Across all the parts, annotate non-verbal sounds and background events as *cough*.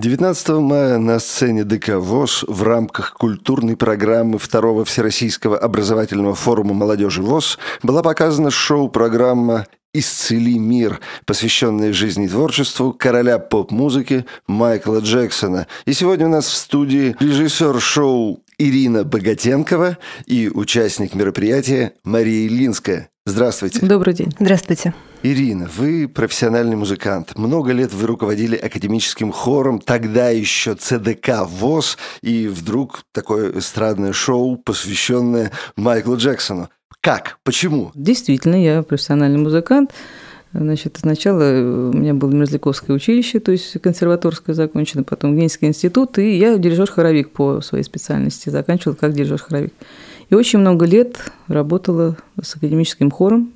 19 мая на сцене ДК ВОЗ в рамках культурной программы Второго Всероссийского образовательного форума молодежи ВОЗ была показана шоу-программа «Исцели мир», посвященная жизни и творчеству короля поп-музыки Майкла Джексона. И сегодня у нас в студии режиссер шоу Ирина Богатенкова и участник мероприятия Мария Ильинская. Здравствуйте. Добрый день. Здравствуйте. Ирина, вы профессиональный музыкант. Много лет вы руководили академическим хором, тогда еще ЦДК ВОЗ, и вдруг такое эстрадное шоу, посвященное Майклу Джексону. Как? Почему? Действительно, я профессиональный музыкант. Значит, сначала у меня было Мерзляковское училище, то есть консерваторское закончено, потом Генский институт, и я дирижер-хоровик по своей специальности, заканчивала как дирижер-хоровик. И очень много лет работала с академическим хором,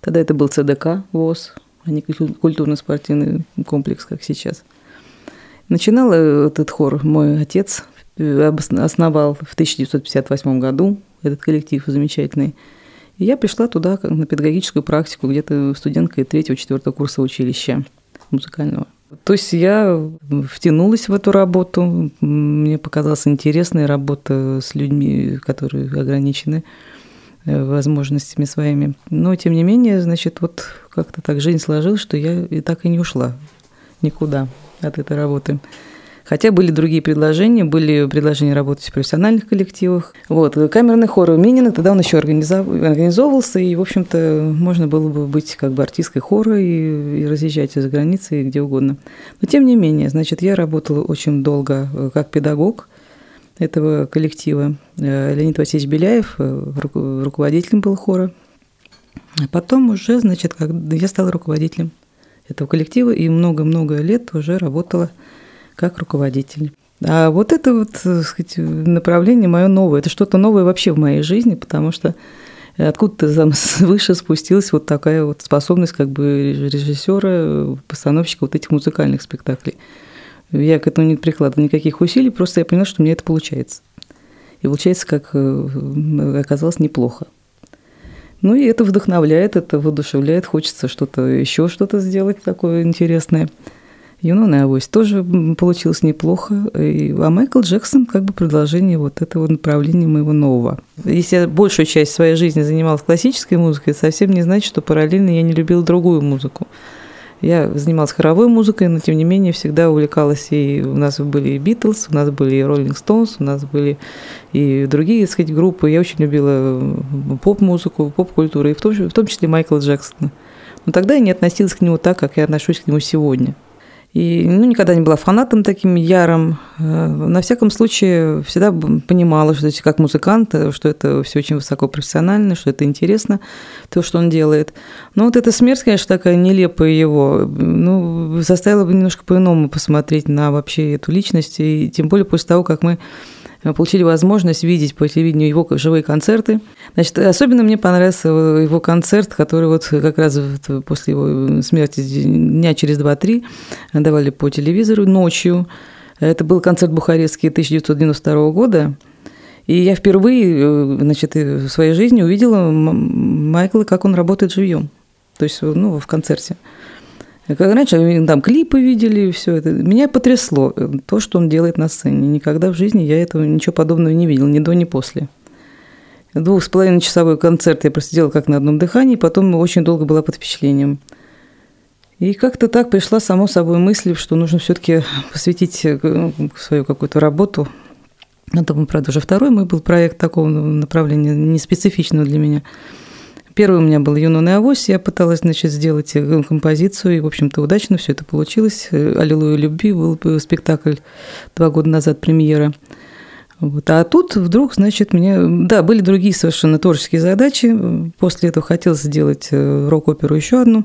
Тогда это был ЦДК ВОЗ, а не культурно-спортивный комплекс, как сейчас. Начинал этот хор мой отец, основал в 1958 году этот коллектив замечательный. Я пришла туда на педагогическую практику, где-то студенткой третьего-четвертого курса училища музыкального. То есть я втянулась в эту работу, мне показалась интересная работа с людьми, которые ограничены Э, возможностями своими. Но, тем не менее, значит, вот как-то так жизнь сложилась, что я и так и не ушла никуда от этой работы. Хотя были другие предложения, были предложения работать в профессиональных коллективах. Вот, камерный хор Минина, тогда он еще организовывался, и, в общем-то, можно было бы быть как бы артисткой хора и, и разъезжать за границей где угодно. Но, тем не менее, значит, я работала очень долго э, как педагог, этого коллектива. Э, Леонид Васильевич Беляев э, руководителем был хора. Потом уже, значит, как я стала руководителем этого коллектива и много-много лет уже работала как руководитель. А вот это вот, так сказать, направление мое новое, это что-то новое вообще в моей жизни, потому что откуда-то там свыше спустилась вот такая вот способность как бы режиссера, постановщика вот этих музыкальных спектаклей. Я к этому не прикладываю никаких усилий, просто я поняла, что у меня это получается. И получается, как э, оказалось, неплохо. Ну и это вдохновляет, это воодушевляет, хочется что-то еще что-то сделать такое интересное. Юнона и Авось тоже получилось неплохо. И, а Майкл Джексон как бы продолжение вот этого направления моего нового. Если я большую часть своей жизни занималась классической музыкой, это совсем не значит, что параллельно я не любила другую музыку. Я занималась хоровой музыкой, но тем не менее всегда увлекалась. И у нас были и Битлз, у нас были и Роллинг Стоунс, у нас были и другие, так сказать, группы. Я очень любила поп-музыку, поп-культуру, и в том, в том числе Майкла Джексона. Но тогда я не относилась к нему так, как я отношусь к нему сегодня. И ну, никогда не была фанатом таким ярым. Э, на всяком случае, всегда понимала, что как музыкант, э, что это все очень высокопрофессионально, что это интересно, то, что он делает. Но вот эта смерть, конечно, такая нелепая его, ну, заставила бы немножко по-иному посмотреть на вообще эту личность. И тем более после того, как мы получили возможность видеть по телевидению его живые концерты. Значит, особенно мне понравился его концерт, который вот как раз после его смерти дня через два-три давали по телевизору ночью. Это был концерт Бухарестский 1992 года. И я впервые значит, в своей жизни увидела Майкла, как он работает живьем. То есть ну, в концерте. Как раньше там клипы видели, все это. Меня потрясло э, то, что он делает на сцене. Никогда в жизни я этого ничего подобного не видел, ни до, ни после. Двух с половиной часовой концерт я просидела как на одном дыхании, потом очень долго была под впечатлением. И как-то так пришла само собой мысль, что нужно все-таки посвятить э, ну, свою какую-то работу. Это, правда, уже второй мой был проект такого направления, не специфичного для меня – Первый у меня был «Юнона авось». Я пыталась, значит, сделать э, композицию, и, в общем-то, удачно все это получилось. Э, «Аллилуйя любви» был спектакль два года назад, премьера. Вот. А тут вдруг, значит, мне... Да, были другие совершенно творческие задачи. После этого хотелось сделать э, рок-оперу еще одну,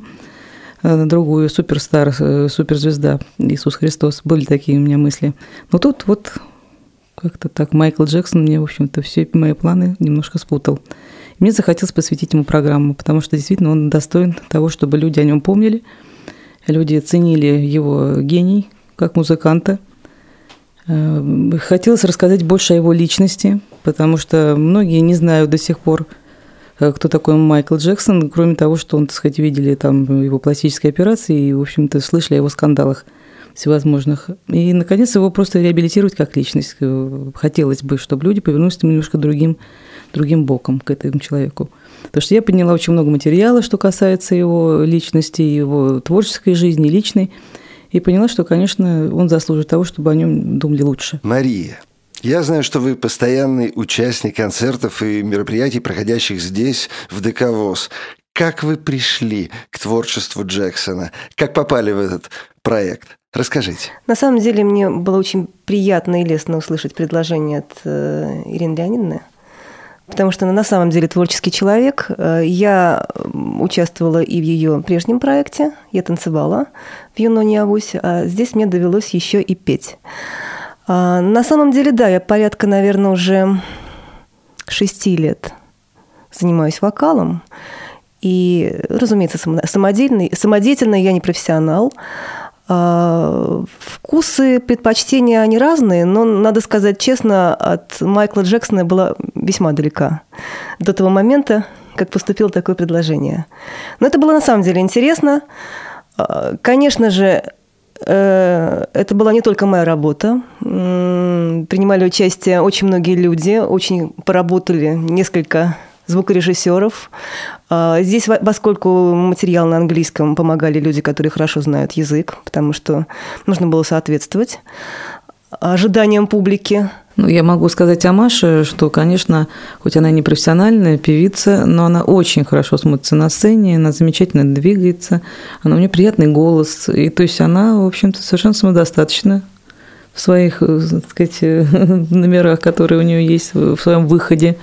другую, суперстар, суперзвезда Иисус Христос. Были такие у меня мысли. Но тут вот как-то так Майкл Джексон мне, в общем-то, все мои планы немножко спутал. Мне захотелось посвятить ему программу, потому что действительно он достоин того, чтобы люди о нем помнили, люди ценили его гений как музыканта. Э, хотелось рассказать больше о его личности, потому что многие не знают до сих пор, э, кто такой Майкл Джексон, кроме того, что он, так сказать, видели там его пластические операции и, в общем-то, слышали о его скандалах. всевозможных. И, наконец, его просто реабилитировать как личность. Хотелось бы, чтобы люди повернулись немножко другим, другим боком к этому человеку. Потому что я подняла очень много материала, что касается его личности, его творческой жизни, личной, и поняла, что, конечно, он заслужит того, чтобы о нем думали лучше. Мария, я знаю, что вы постоянный участник концертов и мероприятий, проходящих здесь, в ДК ВОЗ. Как вы пришли к творчеству Джексона? Как попали в этот проект? Расскажите. На самом деле мне было очень приятно и лестно услышать предложение от э, Ирины Леонидовны, потому что она на самом деле творческий человек. Э, я участвовала и в ее прежнем проекте, я танцевала в Юноне Авусь, а здесь мне довелось еще и петь. А, на самом деле, да, я порядка, наверное, уже шести лет занимаюсь вокалом. И, разумеется, самодельный, самодеятельный я не профессионал. А, вкусы, предпочтения, они разные, но, надо сказать честно, от Майкла Джексона была весьма далека до того момента, как поступило такое предложение. Но это было на самом деле интересно. А, конечно же, э, это была не только моя работа. Принимали участие очень многие люди, очень поработали несколько звукорежиссеров. А, здесь, поскольку материал на английском, помогали люди, которые хорошо знают язык, потому что нужно было соответствовать ожиданиям публики. Ну, я могу сказать о Маше, что, конечно, хоть она не профессиональная певица, но она очень хорошо смотрится на сцене, она замечательно двигается, она у нее приятный голос, и то есть она, в общем-то, совершенно самодостаточна в своих, э, так сказать, *laughs* номерах, которые у нее есть в своем выходе.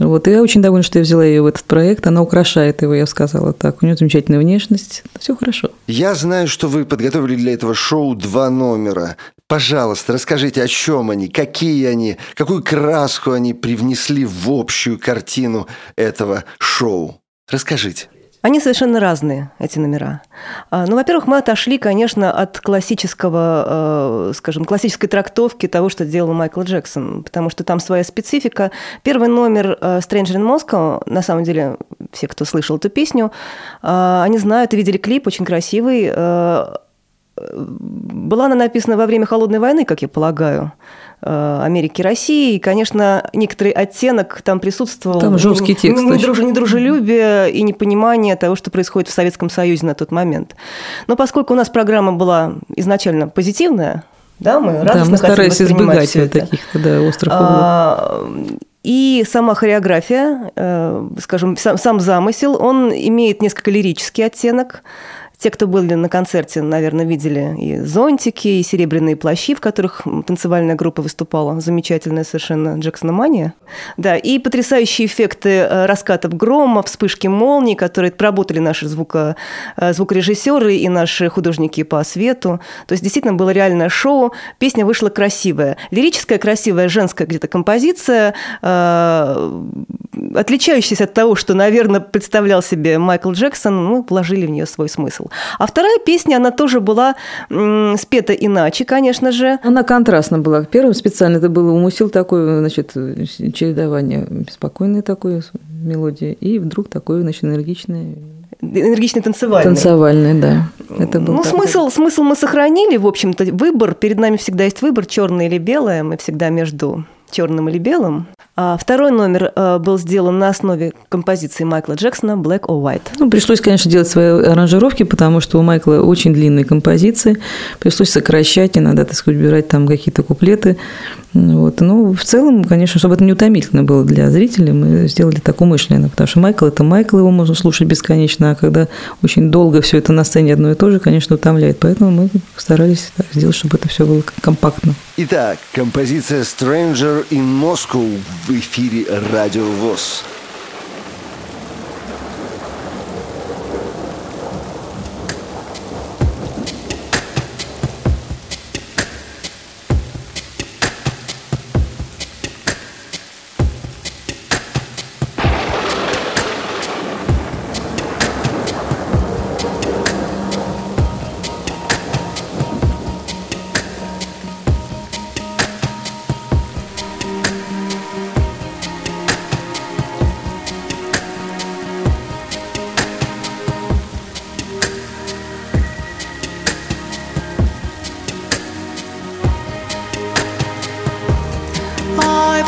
Вот, и я очень довольна, что я взяла ее в этот проект. Она украшает его, я сказала так. У нее замечательная внешность. Все хорошо. Я знаю, что вы подготовили для этого шоу два номера. Пожалуйста, расскажите, о чем они, какие они, какую краску они привнесли в общую картину этого шоу. Расскажите. Они совершенно разные, эти номера. А, ну, во-первых, мы отошли, конечно, от классического, э, скажем, классической трактовки того, что делал Майкл Джексон, потому что там своя специфика. Первый номер э, «Stranger in Moscow», на самом деле, все, кто слышал эту песню, э, они знают и видели клип, очень красивый. Была она написана во время Холодной войны, как я полагаю. Э, Америки и России. И, конечно, некоторый оттенок там присутствовал. Там жесткий текст. Недруж, недружелюбие и непонимание того, что происходит в Советском Союзе на тот момент. Но поскольку у нас программа была изначально позитивная, да, мы радостно да, мы старались избегать таких да, острых углов. А, и сама хореография, э, скажем, сам, сам замысел, он имеет несколько лирический оттенок. Те, кто были на концерте, наверное, видели и зонтики, и серебряные плащи, в которых танцевальная группа выступала. Замечательная совершенно Джексона Мания. Да, и потрясающие эффекты э, раскатов грома, вспышки молний, которые проработали наши звуко, э, звукорежиссеры и наши художники по свету. То есть действительно было реальное шоу. Песня вышла красивая. Лирическая, красивая, женская где-то композиция, э, отличающаяся от того, что, наверное, представлял себе Майкл Джексон, мы вложили в нее свой смысл. А вторая песня, она тоже была спета иначе, конечно же. Она контрастна была. Первым специально это было умысел такой, значит, чередование беспокойной такой мелодии, и вдруг такой, значит, энергичный энергичный танцевальный. Танцевальный, да. Это был ну, смысл, смысл мы сохранили, в общем-то, выбор, перед нами всегда есть выбор, черное или белое, мы всегда между черным или белым. А второй номер э, был сделан на основе композиции Майкла Джексона «Black or White». Ну, пришлось, конечно, делать свои аранжировки, потому что у Майкла очень длинные композиции. Пришлось сокращать, иногда, так сказать, убирать там какие-то куплеты. Вот. Ну, в целом, конечно, чтобы это не утомительно было для зрителей, мы сделали так умышленно, потому что Майкл – это Майкл, его можно слушать бесконечно, а когда очень долго все это на сцене одно и то же, конечно, утомляет. Поэтому мы старались так сделать, чтобы это все было компактно. Итак, композиция «Stranger in Moscow» в эфире «Радио ВОЗ».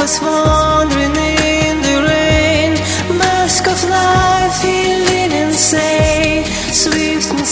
Us wandering in the rain. Mask of life feeling insane. Swift and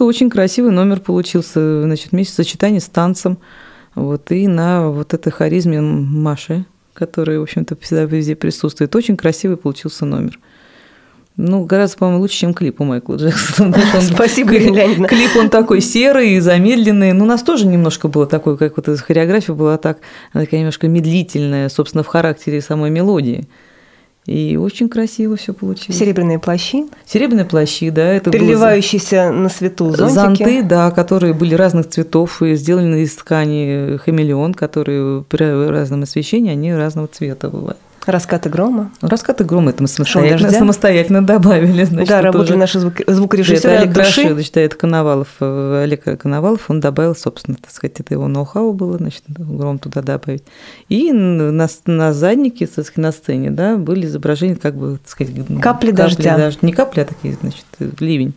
Москва очень красивый номер получился, значит, вместе сочетание с танцем, вот, и на вот этой харизме Маши, которая, в общем-то, всегда везде присутствует. Очень красивый получился номер. Ну, гораздо, по-моему, лучше, чем клип у Майкла Джексона. *laughs* Он- Спасибо, клип-. Клип он такой серый, замедленный. Ну, у нас тоже немножко было такое, как вот эта хореография была так, она такая немножко медлительная, собственно, в характере самой мелодии. И очень красиво все получилось. Серебряные плащи, Серебряные плащи, да, это было переливающиеся на свету зонтики. зонты, да, которые были разных цветов и сделаны из ткани хамелеон, которые при разном освещении, они разного цвета бывают. Раскаты грома. Ну, Раскаты грома это мы самостоятельно, дождя. самостоятельно добавили. Значит, да, работали уже- наши звук- звукорежиссеры Олег от души. Рашидович, да, это Коновалов, э, Олег Коновалов, он добавил, собственно, так сказать, это его ноу-хау было, значит, гром туда добавить. И на, на заднике, так сказать, на сцене, да, были изображения, как бы, так сказать, Капли дождя. Не капли, а такие, значит, ливень.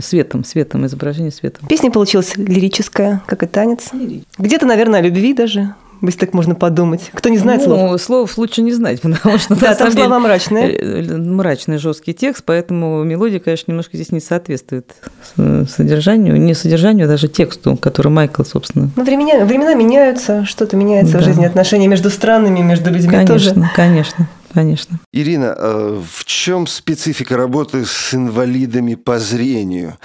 Светом, светом, изображение светом. Песня получилась лирическая, как и танец. Где-то, наверное, о любви даже если так можно подумать. Кто не знает ну, слов? слов лучше не знать, *laughs* потому что да, там слова мрачные. Э, мрачный жесткий текст, поэтому мелодия, конечно, немножко здесь не соответствует содержанию, не содержанию, а даже тексту, который Майкл, собственно. Ну, времена, времена меняются, что-то меняется да. в жизни, отношения между странами, между людьми конечно, тоже. Конечно, конечно конечно. Ирина, в чем специфика работы с инвалидами по зрению?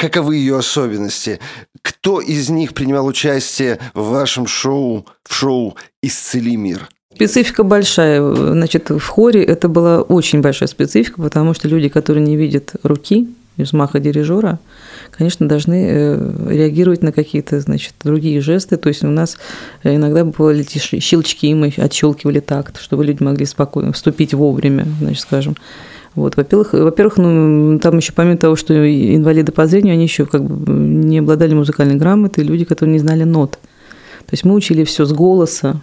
Каковы ее особенности? Кто из них принимал участие в вашем шоу, в шоу «Исцели мир»? Специфика большая. Значит, в хоре это была очень большая специфика, потому что люди, которые не видят руки, взмаха дирижера, конечно, должны э, реагировать на какие-то, значит, другие жесты. То есть у нас иногда бывали щелчки, и мы отщелкивали такт, чтобы люди могли спокойно вступить вовремя, значит, скажем. Вот, во-первых, во-первых, ну, там еще помимо того, что инвалиды по зрению, они еще как бы не обладали музыкальной грамотой, люди, которые не знали нот. То есть мы учили все с голоса,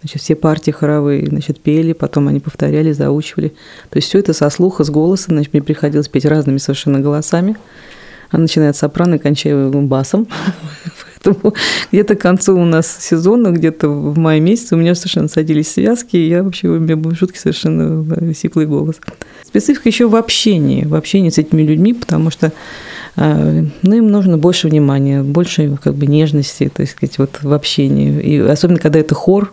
значит, все партии хоровые, значит, пели, потом они повторяли, заучивали. То есть все это со слуха, с голоса, значит, мне приходилось петь разными совершенно голосами. Она начинает сопрано и кончая басом. Поэтому *laughs* где-то к концу у нас сезона, где-то в мае месяце у меня совершенно садились связки, и я вообще, у меня был жуткий совершенно сиплый голос. Специфика еще в общении, в общении с этими людьми, потому что а, ну, им нужно больше внимания, больше как бы нежности, есть сказать, вот в общении. И особенно, когда это хор,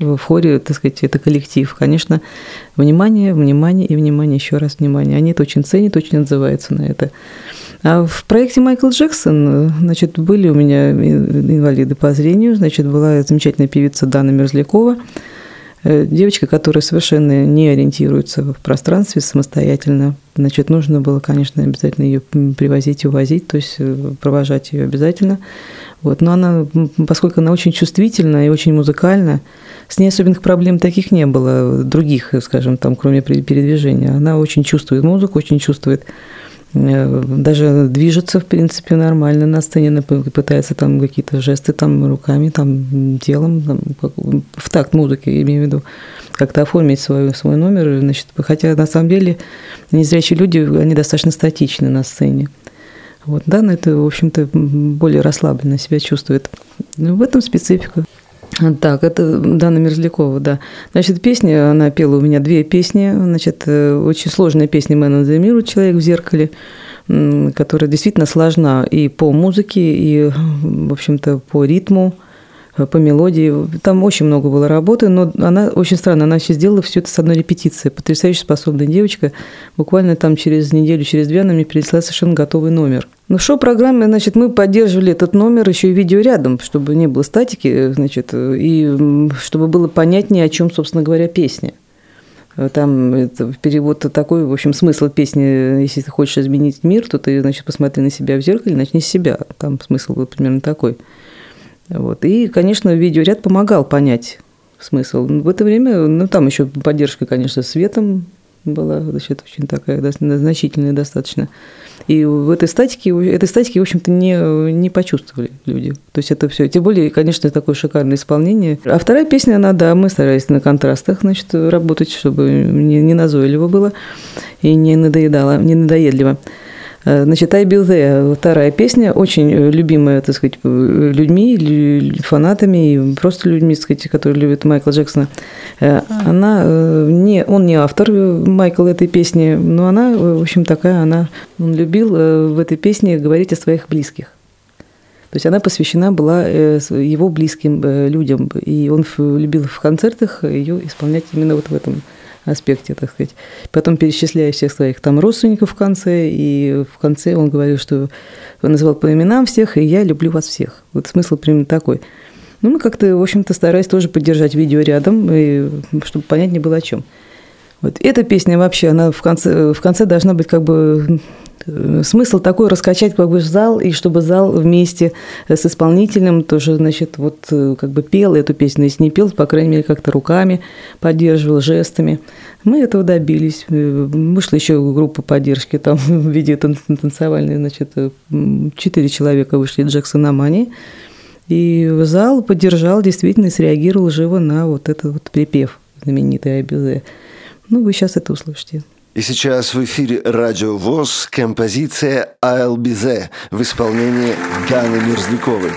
в хоре, так сказать, это коллектив. Конечно, внимание, внимание и внимание, еще раз внимание. Они это очень ценят, очень отзываются на это. А в проекте Майкл Джексон, значит, были у меня инвалиды по зрению, значит, была замечательная певица Дана Мерзлякова, э, девочка, которая совершенно не ориентируется в пространстве самостоятельно. Значит, нужно было, конечно, обязательно ее привозить и увозить, то есть э, провожать ее обязательно. Вот. Но она, поскольку она очень чувствительна и очень музыкальна, с ней особенных проблем таких не было, других, скажем, там, кроме передвижения. Она очень чувствует музыку, очень чувствует Э, даже движется, в принципе, нормально на сцене, пытается там какие-то жесты там руками, там телом, там, в такт музыки, имею в виду, как-то оформить свой, свой номер. Значит, хотя на самом деле незрячие люди, они достаточно статичны на сцене. Вот, да, но это, в общем-то, более расслабленно себя чувствует. Ну, в этом специфика. Так, это Дана Мерзлякова, да. Значит, песни, она пела у меня две песни. Значит, э, очень сложная песня «Man the Mirror», «Человек в зеркале», которая действительно сложна и по музыке, и, в общем-то, по ритму. Э, по мелодии. Там очень много было работы, но она очень странно, она еще сделала все это с одной репетиции. Потрясающе способная девочка. Буквально там через неделю, через две она мне принесла совершенно готовый номер. Ну, в шоу-программе, значит, мы поддерживали этот номер еще и видео рядом, чтобы не было статики, значит, и чтобы было понятнее, о чем, собственно говоря, песня. Там это, перевод такой, в общем, смысл песни, если ты хочешь изменить мир, то ты, значит, посмотри на себя в зеркале, начни с себя. Там смысл был примерно такой. Вот. И, конечно, видеоряд помогал понять смысл. В это время, ну, там еще поддержка, конечно, светом была, значит, очень такая значительная достаточно. И в этой статике, этой статики, в общем-то, не, не почувствовали люди. То есть это все. Тем более, конечно, такое шикарное исполнение. А вторая песня, она, да, мы старались на контрастах, значит, работать, чтобы не, не назойливо было и не надоедало, не надоедливо. Э, значит, I Be There, вторая песня, очень любимая, так сказать, людьми, фанатами и просто людьми, так сказать, которые любят Майкла Джексона. Э, она э, не, он не автор, Майкл, этой песни, но она, в общем, такая, она, он любил в этой песне говорить о своих близких. То есть она посвящена была его близким людям, и он любил в концертах ее исполнять именно вот в этом аспекте, так сказать. Потом перечисляя всех своих там родственников в конце, и в конце он говорил, что он называл по именам всех, и я люблю вас всех. Вот смысл примерно такой. Ну, мы как-то, в общем-то, старались тоже поддержать видео рядом, и, чтобы понятнее было о чем. Вот эта песня вообще, она в конце, в конце должна быть как бы Э, смысл такой раскачать как бы зал, и чтобы зал вместе с исполнителем тоже, значит, вот э, как бы пел эту песню. Если не пел, по крайней мере, как-то руками поддерживал, жестами. Мы этого добились. Э, вышла еще группа поддержки там *laughs* в виде танцевальной, значит, четыре человека вышли Джексон Амани. И зал поддержал, действительно, среагировал живо на вот этот вот припев знаменитый Айбизе. Ну, вы сейчас это услышите. И сейчас в эфире Радио ВОЗ композиция «I'll be there» в исполнении Даны Мерзляковой.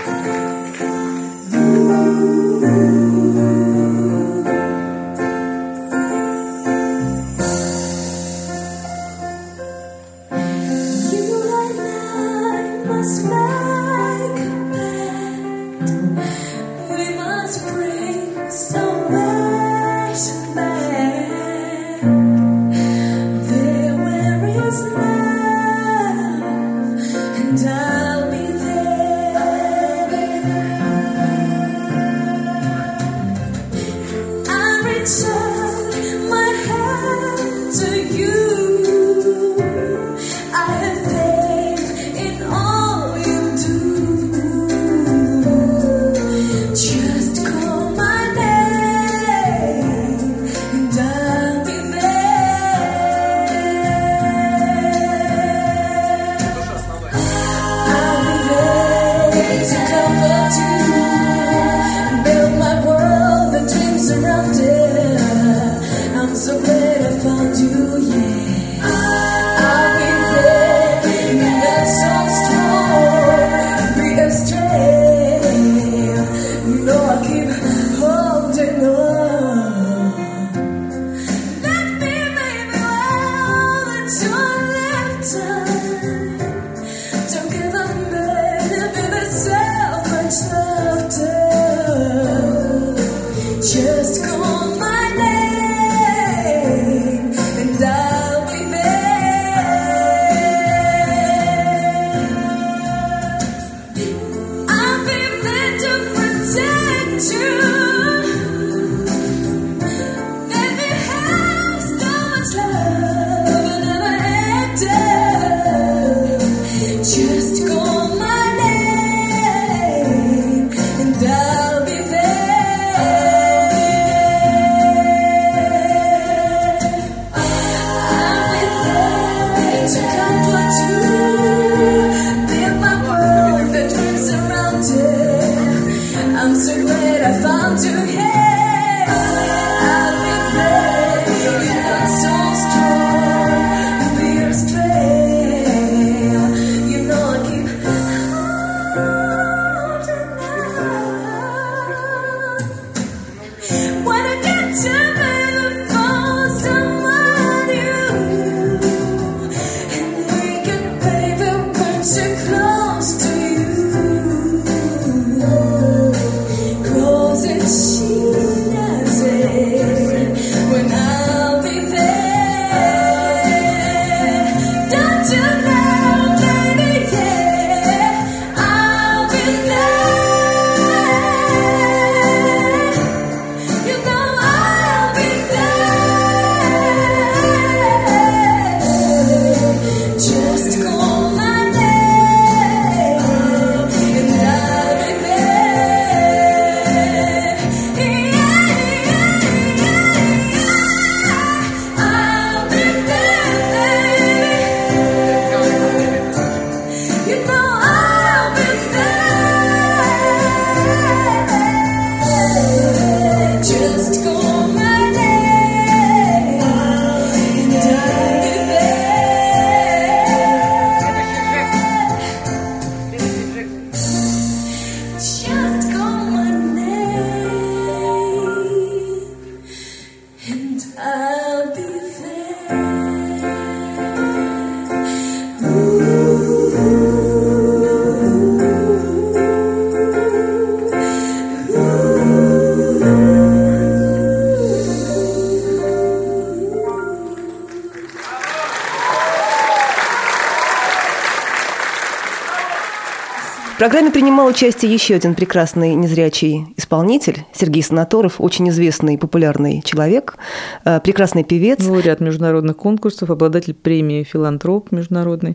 Программе принимал участие еще один прекрасный незрячий исполнитель, Сергей Санаторов, очень известный и популярный человек, э, прекрасный певец. Лауреат международных конкурсов, обладатель премии «Филантроп» международный.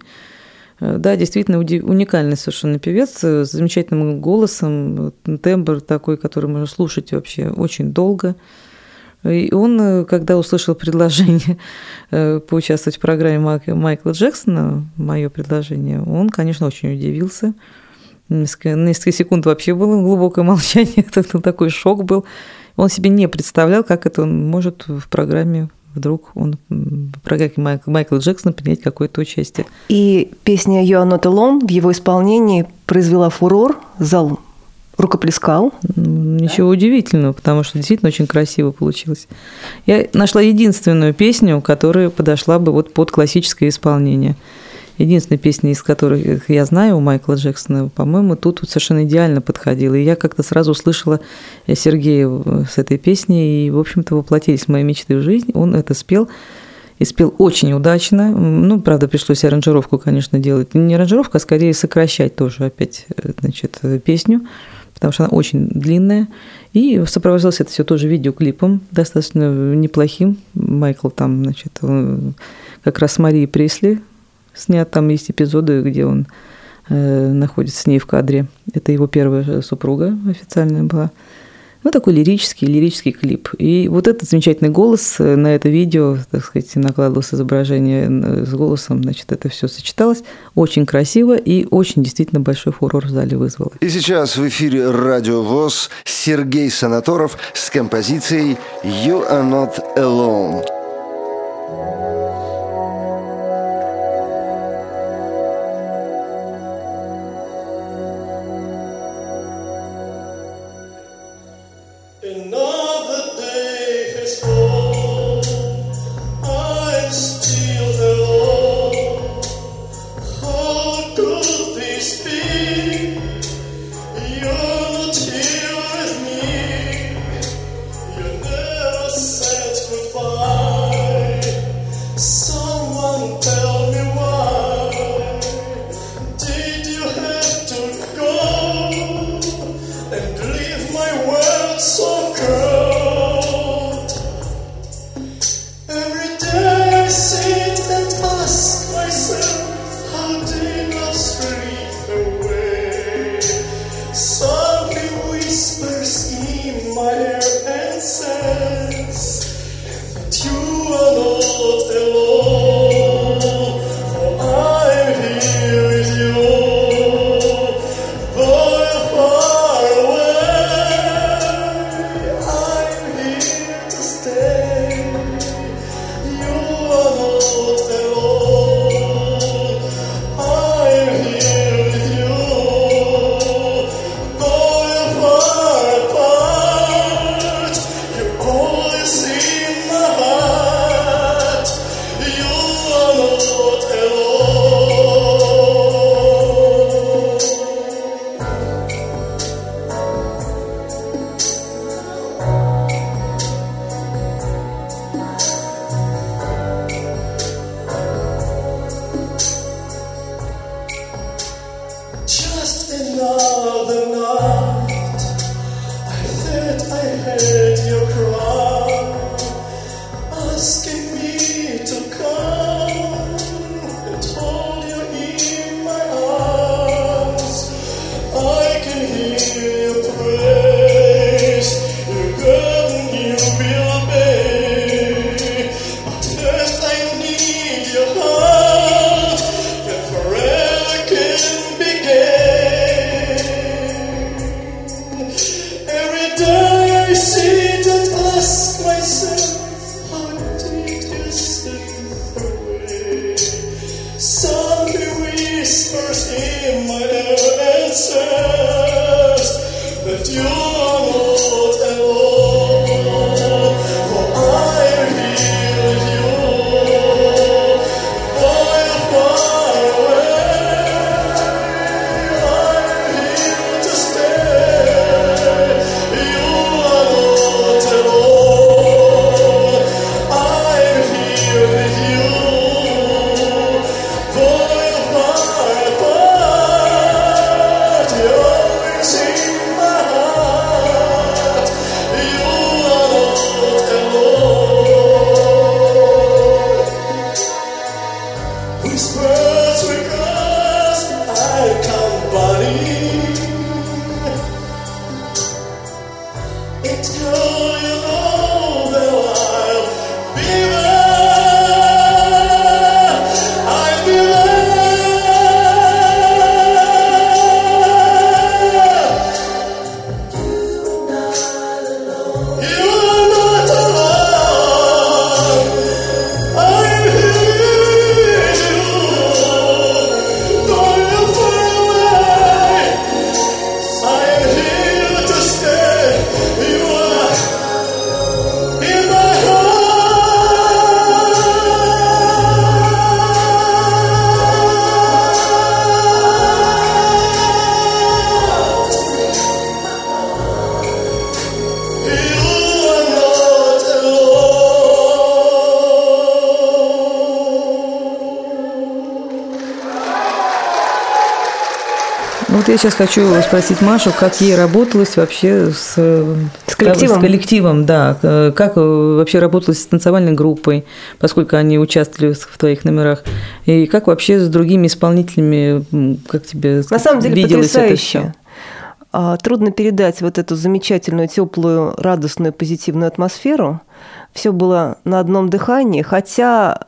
Э, да, действительно уникальный совершенно певец с замечательным голосом, тембр такой, который можно слушать вообще очень долго. И он, э, когда услышал предложение *laughs* поучаствовать в программе Майкла Джексона, мое предложение, он, конечно, очень удивился. Несколько, несколько секунд вообще было глубокое молчание, *laughs* это такой шок был. Он себе не представлял, как это он может в программе вдруг он в программе Майкла, Джексона принять какое-то участие. И песня «You are not alone» в его исполнении произвела фурор, зал рукоплескал. Ничего да? удивительного, потому что действительно очень красиво получилось. Я нашла единственную песню, которая подошла бы вот под классическое исполнение – единственная песня, из которых я знаю у Майкла Джексона, по-моему, тут вот совершенно идеально подходила. И я как-то сразу услышала Сергея с этой песней, и, в общем-то, воплотились мои мечты в жизнь. Он это спел и спел очень удачно. Ну, правда, пришлось аранжировку, конечно, делать. Не аранжировку, а скорее сокращать тоже опять, значит, песню, потому что она очень длинная. И сопровождалось это все тоже видеоклипом, достаточно неплохим. Майкл там, значит, как раз с Марией Пресли снят. Там есть эпизоды, где он э, находится с ней в кадре. Это его первая супруга официальная была. Ну, такой лирический, лирический клип. И вот этот замечательный голос э, на это видео, так сказать, накладывалось изображение э, с голосом, значит, это все сочеталось. Очень красиво и очень действительно большой фурор в зале вызвало. И сейчас в эфире Радио ВОЗ Сергей Санаторов с композицией «You are not alone». of the night. I thought I heard you cry. Сейчас хочу спросить Машу, как ей работалось вообще с, С коллективом? С коллективом, да. Э, Как э, вообще работалось с танцевальной группой, поскольку они участвовали в твоих номерах. И как вообще с другими исполнителями, как тебе На самом деле виделось это потрясающе. всё? А, Трудно передать вот эту замечательную, теплую, радостную, позитивную атмосферу. Все было на одном дыхании, хотя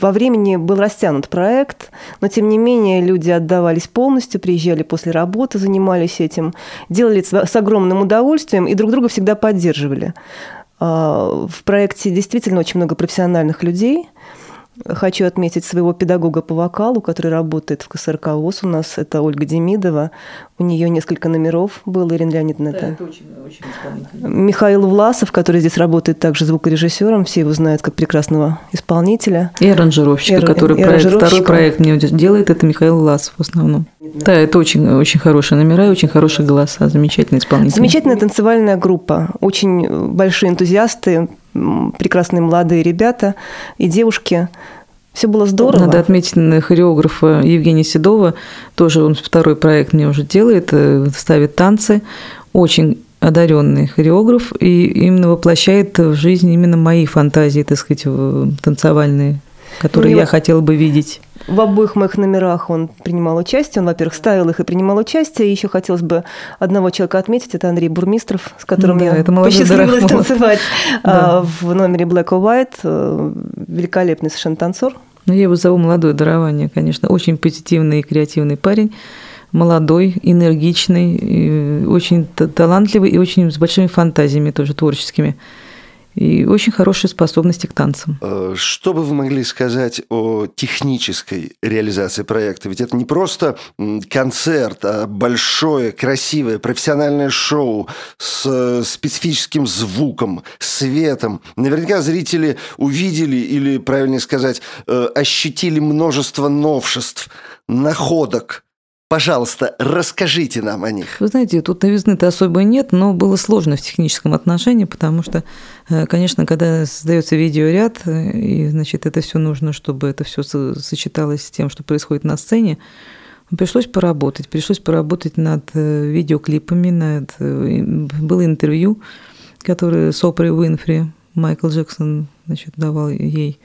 во времени был растянут проект, но тем не менее люди отдавались полностью, приезжали после работы, занимались этим, делали с огромным удовольствием и друг друга всегда поддерживали. А, В проекте действительно очень много профессиональных людей. Хочу отметить своего педагога по вокалу, который работает в КСРК ВОЗ у нас. Это Ольга Демидова. У нее несколько номеров было, Ирина Леонидовна. это очень, очень. Михаил Власов, который здесь работает также звукорежиссером. Все его знают как прекрасного исполнителя. И аранжировщика, И который и проект, второй проект мне делает, это Михаил Власов в основном. Да, это очень, очень хорошие номера и очень хорошие голоса, замечательные исполнители. Замечательная танцевальная группа. Очень большие энтузиасты, прекрасные молодые ребята и девушки. Все было здорово. Надо отметить хореографа Евгения Седова. Тоже он второй проект мне уже делает, э, ставит танцы. Очень одаренный хореограф и именно воплощает в жизнь именно мои фантазии, так сказать, в- танцевальные, которые Ну, я вот- хотела бы видеть. В обоих моих номерах он принимал участие. Он, во-первых, ставил их и принимал участие. И еще хотелось бы одного человека отметить. Это Андрей Бурмистров, с которым Да, я это посчастливилась Дорохмон. танцевать Да. а, в номере Black or White. Э, Великолепный совершенно танцор. Ну, я его зову молодое дарование, конечно. Очень позитивный и креативный парень. Молодой, энергичный, очень та- талантливый и очень с большими фантазиями тоже творческими. И очень хорошие способности к танцам. Э, Что бы вы могли сказать о технической реализации проекта? Ведь это не просто концерт, а большое, красивое, профессиональное шоу с э, специфическим звуком, светом. Наверняка зрители увидели, или, правильнее сказать, э, ощутили множество новшеств, находок. Пожалуйста, расскажите нам о них. Вы знаете, тут новизны-то особо нет, но было сложно в техническом отношении, потому что, э, конечно, когда создается видеоряд, э, и, значит, это все нужно, чтобы это все сочеталось с тем, что происходит на сцене, пришлось поработать. Пришлось поработать над э, видеоклипами, над... Было интервью, которое с Опрой Уинфри Майкл Джексон значит, давал ей.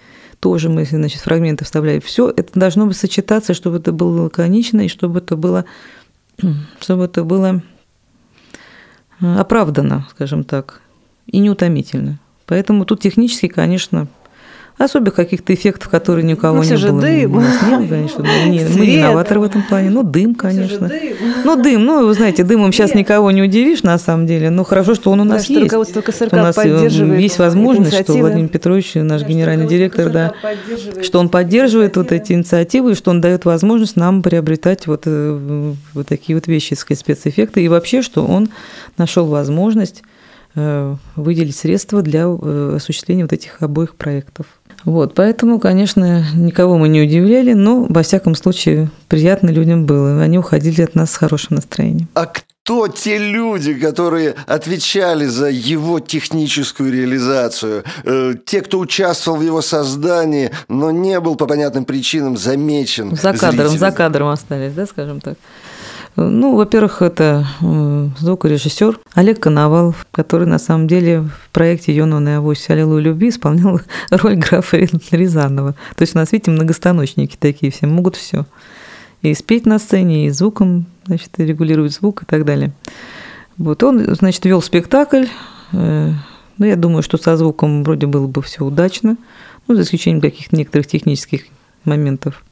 Тоже мы, значит, фрагменты вставляли. Все это должно быть сочетаться, чтобы это было лаконично и чтобы это было *clears throat* чтобы это было э, оправдано, скажем так, и неутомительно. Поэтому тут технически, конечно, особых каких-то эффектов, которые ни у кого Ну, не было. дым. У нас не конечно. Мы, не- мы Свет. виноваты в этом плане. Ну, дым, конечно. Ну, дым, ну, вы знаете, дымом сейчас никого не удивишь, на самом деле. Ну, хорошо, что он у Да, нас что есть. руководство КСРК у нас э, есть возможность, что инициативы. Владимир Петрович, наш генеральный директор, да, что он поддерживает вот эти инициативы, и что он дает возможность нам приобретать вот, э, вот такие вот вещи, сказать, спецэффекты, и вообще, что он нашел возможность э, выделить средства для осуществления вот этих обоих проектов. Вот, поэтому, конечно, никого мы не удивляли, но, во всяком случае, приятно людям было. Они уходили от нас с хорошим настроением. А кто те люди, которые отвечали за его техническую реализацию? Э, те, кто участвовал в его создании, но не был по понятным причинам замечен. За кадром, зрителями? за кадром остались, да, скажем так. Ну, во-первых, это звукорежиссер Олег Коновалов, который на самом деле в проекте «Йонона и Авось. Аллилуйя любви» исполнял *laughs* роль графа Рязанова. То есть у нас, видите, многостаночники такие все, могут все. И спеть на сцене, и звуком, значит, и регулировать звук и так далее. Вот он, значит, вел спектакль. э, Ну, я думаю, что со звуком вроде было бы все удачно, ну, за исключением каких-то некоторых технических моментов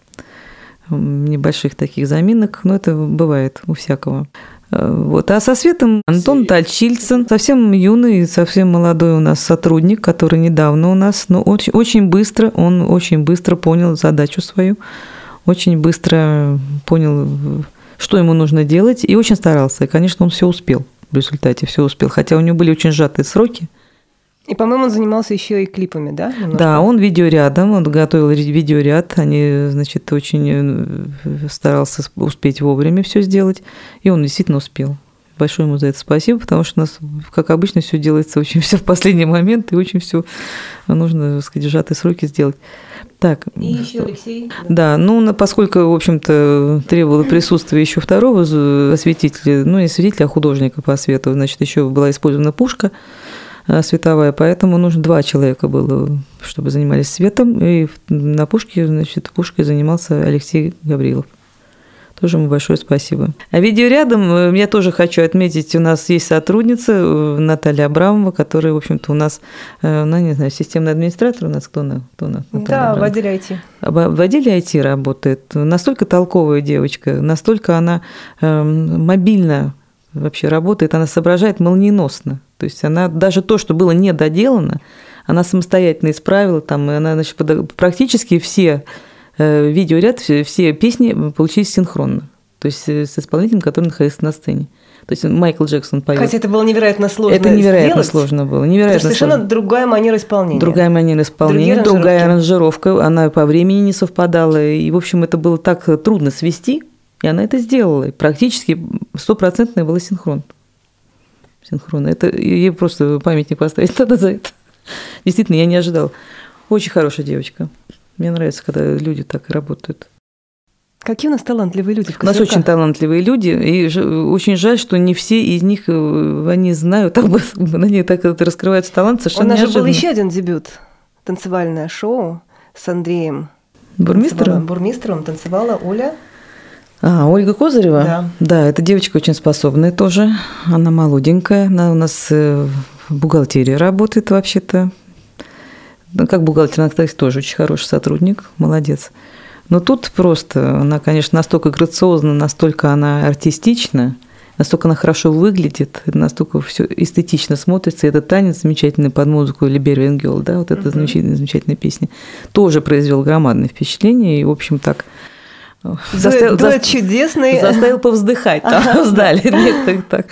небольших таких заминок, но это бывает у всякого. Э, Вот. А со светом Антон Тальчильцин, совсем юный, совсем молодой у нас сотрудник, который недавно у нас, но очень, очень быстро, он очень быстро понял задачу свою, очень быстро понял, что ему нужно делать, и очень старался. И, конечно, он все успел в результате, все успел. Хотя у него были очень сжатые сроки, И, по-моему, он занимался еще и клипами, да? немножко? да, он видеорядом, он готовил видеоряд, они, значит, очень э, старался успеть вовремя все сделать, и он действительно успел. Большое ему за это спасибо, потому что у нас, как обычно, все делается очень все в последний момент, и очень все нужно, так сказать, сжатые сроки сделать. Так, И еще Алексей. да, ну, поскольку, в общем-то, требовало присутствия еще второго осветителя, ну, не осветителя, а художника по свету, значит, еще была использована пушка световая, поэтому нужно два человека было, чтобы занимались светом, и на пушке, значит, пушкой занимался Алексей Гаврилов. Тоже ему большое спасибо. А видеорядом э, я тоже хочу отметить, у нас есть сотрудница э, Наталья Абрамова, которая, в общем-то, у нас, э, ну, не знаю, системный администратор у нас, кто она? Кто она? Наталья Да, в отделе IT. В отделе IT работает. Настолько толковая девочка, настолько она эм, мобильно вообще работает, она соображает молниеносно. То есть она даже то, что было не доделано, она самостоятельно исправила, там, и она значит, практически все э, видеоряд, все, песни получились синхронно. То есть э, с исполнителем, который находился на сцене. То есть Майкл Джексон поет. Хотя это было невероятно сложно Это невероятно сделать, сложно было. Невероятно что совершенно сложно. другая манера исполнения. Другая манера исполнения, Другие другая аранжировка, она по времени не совпадала. И, в общем, это было так трудно свести, и она это сделала. И практически стопроцентный был синхрон. Синхрон. Это ей просто памятник поставить *laughs* надо за это. Действительно, я не ожидала. Очень хорошая девочка. Мне нравится, когда люди так работают. Какие у нас талантливые люди в У нас очень талантливые люди, и очень жаль, что не все из них э, они знают, об этом, *laughs* они так раскрываются талант У совершенно нас же был неожиданно. еще один дебют. Танцевальное шоу с Андреем Бурмистром? Танцевала- Бурмистром танцевала Оля. А, Ольга Козырева? Да. Да, эта девочка очень способная тоже. Она молоденькая. Она у нас э, в бухгалтерии работает вообще-то. Ну, как бухгалтер, она, кстати, тоже очень хороший сотрудник. Молодец. Но тут просто, она, конечно, настолько грациозна, настолько она артистична, настолько она хорошо выглядит, настолько все эстетично смотрится. И этот танец замечательный под музыку Liberian Girl, да, вот эта замечательная, замечательная песня, тоже произвел громадное впечатление. И, в общем, так э, Дуэт, дуэт чудесный. Заставил повздыхать там зале. *laughs* Нет, так, так.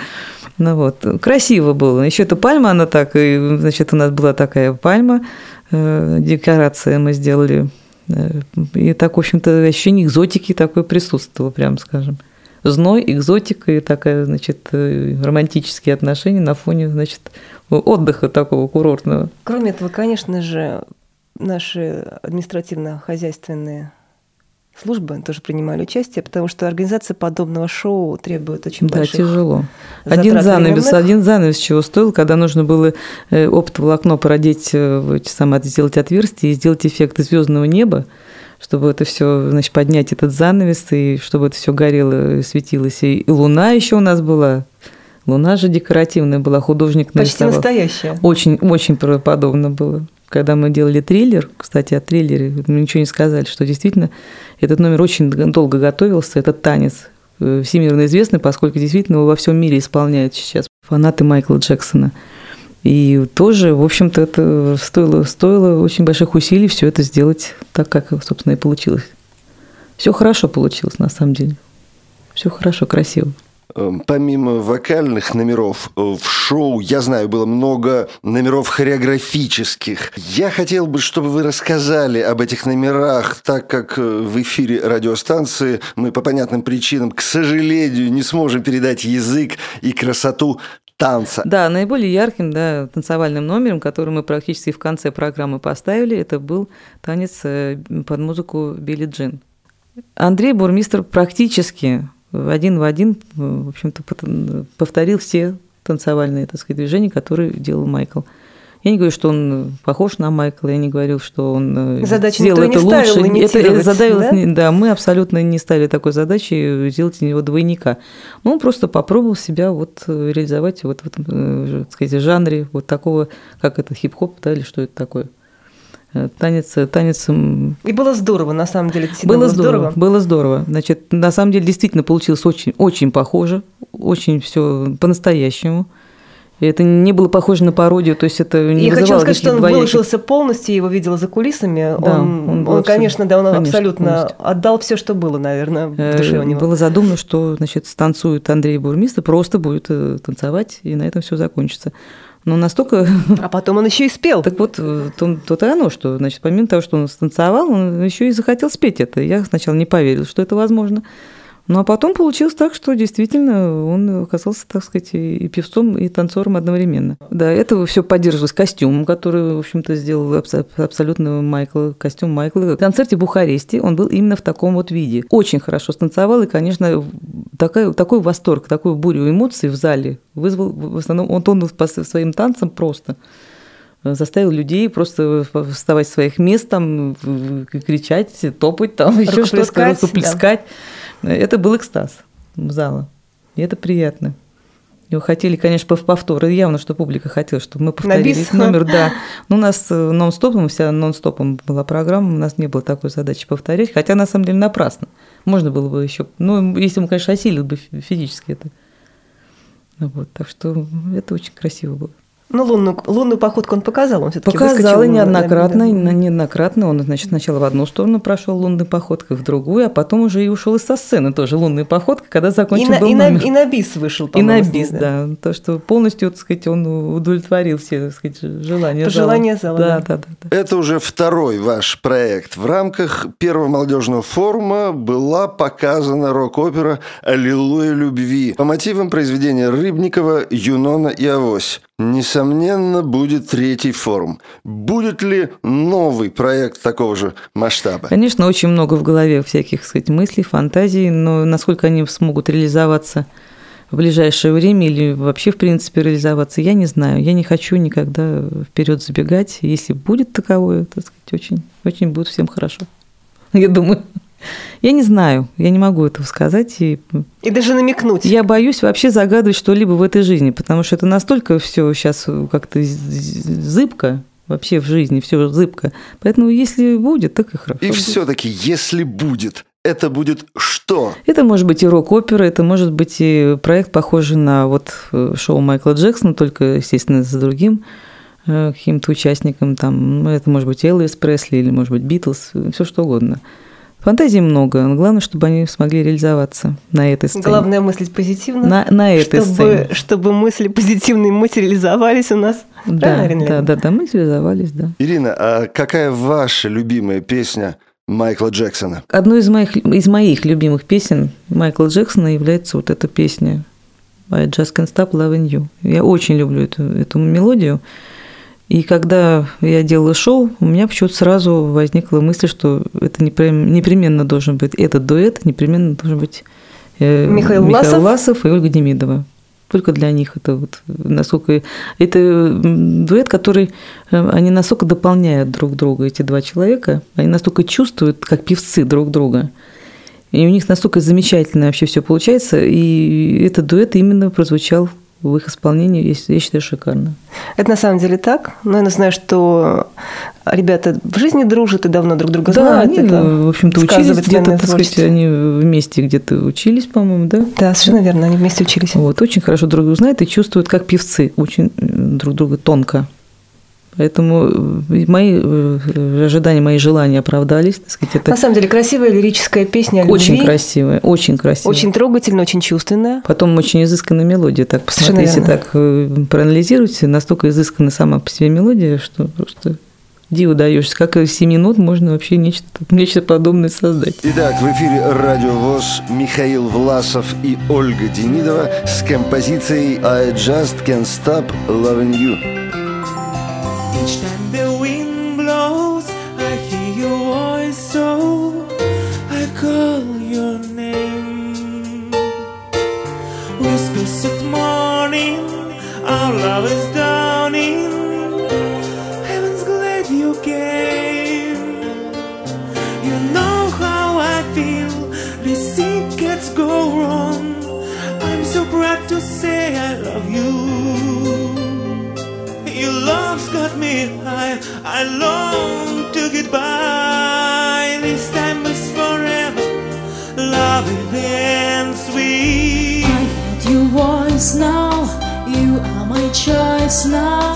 Ну вот, красиво было. Еще эта пальма, она так, и, значит, у нас была такая пальма, э, декорация мы сделали. э, И так, в общем-то, ощущение экзотики такое присутствовало, прям скажем. Зной, экзотика и такая, значит, э, романтические отношения на фоне, значит, отдыха такого курортного. Кроме этого, конечно же, наши административно-хозяйственные службы тоже принимали участие, потому что организация подобного шоу требует очень Да, больших тяжело. затрат Один занавес, временных. один занавес чего стоил, когда нужно было э, оптоволокно продеть, э, самые, сделать отверстие и сделать эффект звездного неба, чтобы это все, значит, поднять этот занавес, и чтобы это все горело, и светилось. И луна еще у нас была. Луна же декоративная была, художник Почти нарисовал. настоящая. Очень, очень правдоподобно было. Когда мы делали триллер, кстати, о триллере, мы ничего не сказали, что действительно этот номер очень долго готовился, этот танец э, всемирно известный, поскольку действительно его во всем мире исполняют сейчас фанаты Майкла Джексона. И тоже, в общем-то, это стоило, стоило очень больших усилий все это сделать так, как, собственно, и получилось. Все хорошо получилось, на самом деле. Все хорошо, красиво. Эм, Помимо вокальных номеров э, в шоу, я знаю, было много номеров хореографических. Я хотел бы, чтобы вы рассказали об этих номерах, так как э, в эфире радиостанции мы по понятным причинам, к сожалению, не сможем передать язык и красоту танца. Да, наиболее ярким да, танцевальным номером, который мы практически в конце программы поставили, это был танец э, под музыку Билли Джин. Андрей Бурмистр практически один в один, в общем-то, повторил все танцевальные, так сказать, движения, которые делал Майкл. Я не говорю, что он похож на Майкла, я не говорил, что он э, Задачу сделал это не лучше. Это, задавилось да? да, мы абсолютно не ставили такой задачи сделать из него двойника. Ну, он просто попробовал себя вот э, реализовать вот в этом, э, так сказать, жанре вот такого, как это, хип-хоп, да, или что это такое. Э, Танец, танец м, И было здорово, на самом деле. действительно было здорово, было здорово. Значит, на самом деле действительно получилось очень, очень похоже, очень все по-настоящему. Это не было похоже на пародию, то есть это не Я хочу сказать, что он двояких- выложился полностью, я его видела за кулисами. Да, он, он он, был конечно, да, он конечно, абсолютно полностью. отдал все, что было, наверное, в Э, душе у него. Было задумано, что значит, станцует Андрей Бурмистр, просто будет э, танцевать, и на этом все закончится. Но настолько... А потом он еще и спел. Так вот, то- то-то и оно, что, значит, помимо того, что он станцевал, он еще и захотел спеть это. Я сначала не поверил, что это возможно. Ну а потом получилось так, что действительно он оказался, так сказать, и певцом, и танцором одновременно. Да, это все поддерживалось костюмом, который, в общем-то, сделал абсолютно Майкл, костюм Майкла. В концерте в Бухаресте он был именно в таком вот виде. Очень хорошо станцевал, и, конечно, такой, такой восторг, такую бурю эмоций в зале вызвал в основном он, он по своим танцам просто заставил людей просто вставать с своих мест, там, кричать, топать, там, еще что-то, рукоплескать. Да. Это был экстаз зала. И это приятно. Его хотели, конечно, в повтор. И явно, что публика хотела, чтобы мы повторили этот номер. Да. Но у нас э, нон-стопом, вся нон-стопом была программа, у нас не было такой задачи повторять, хотя на самом деле напрасно. Можно было бы еще, ну, если мы, конечно, осилили бы физически это. Вот, так что это очень красиво было. Ну, лунную, лунную походку он показал, он все-таки Показал неоднократно, да. неоднократно. Он, значит, сначала в одну сторону прошел лунной походкой, в другую, а потом уже и ушел из со сцены тоже лунной походкой, когда закончил и был на, номер. И на бис вышел, И на бис, да. да. То, что полностью, так сказать, он удовлетворил все, так сказать, желания Пожелания зала. зала да, да. Да, да, да. Это уже второй ваш проект. В рамках первого молодежного форума была показана рок-опера «Аллилуйя любви» по мотивам произведения Рыбникова «Юнона и Авось». Несомненно, будет третий форум. Будет ли новый проект такого же масштаба? Конечно, очень много в голове всяких сказать, мыслей, фантазий, но насколько они смогут реализоваться в ближайшее время или вообще, в принципе, реализоваться, я не знаю. Я не хочу никогда вперед забегать. Если будет таковое, так сказать, очень, очень будет всем хорошо. Я думаю. Я не знаю, я не могу этого сказать. И, и даже намекнуть. Я боюсь вообще загадывать что-либо в этой жизни, потому что это настолько все сейчас как-то зыбко, вообще в жизни все зыбко. Поэтому если будет, так и хорошо. И все-таки, если будет, это будет что? Это может быть и рок-опера, это может быть и проект, похожий на вот э, шоу Майкла Джексона, только, естественно, за другим э, каким-то участником. Там, ну, это может быть Элвис Пресли или, может быть, Битлз, все что угодно. Фантазий много, но главное, чтобы они смогли реализоваться на этой сцене. Главное мыслить позитивно. На, на этой чтобы, сцене. Чтобы мысли позитивные материализовались у нас. Да, да, да, да, материализовались, да. Ирина, а какая ваша любимая песня Майкла Джексона? Одной из моих, из моих любимых песен Майкла Джексона является вот эта песня I Just Can't Stop Loving You. Я очень люблю эту, эту мелодию. И когда я делала шоу, у меня почему-то сразу возникла мысль, что это непременно должен быть этот дуэт, непременно должен быть э, Михаил, Михаил Ласов. Ласов и Ольга Демидова. Только для них это вот насколько это дуэт, который э, они настолько дополняют друг друга эти два человека, они настолько чувствуют как певцы друг друга. И у них настолько замечательно вообще все получается, и этот дуэт именно прозвучал в их исполнении, я считаю, шикарно. Это на самом деле так. Но я знаю, что ребята в жизни дружат и давно друг друга да, знают. Они, это в общем-то, учились где-то, так сказать, они вместе где-то учились, по-моему, да? Да, совершенно верно, они вместе учились. Вот, очень хорошо друг друга знают и чувствуют, как певцы, очень друг друга тонко. Поэтому э, мои э, ожидания, мои желания оправдались. Так сказать, это На самом деле красивая лирическая песня о любви. Очень красивая, очень красивая. Очень трогательная, очень чувственная. Потом очень изысканная мелодия. Так посмотрите, если так э, проанализируйте, настолько изысканная сама по себе мелодия, что просто диву даешься. Как в 7 минут можно вообще нечто, нечто подобное создать. Итак, в эфире Радио ВОЗ Михаил Власов и Ольга Демидова с композицией «I just can't stop loving you». Sternbild choice now.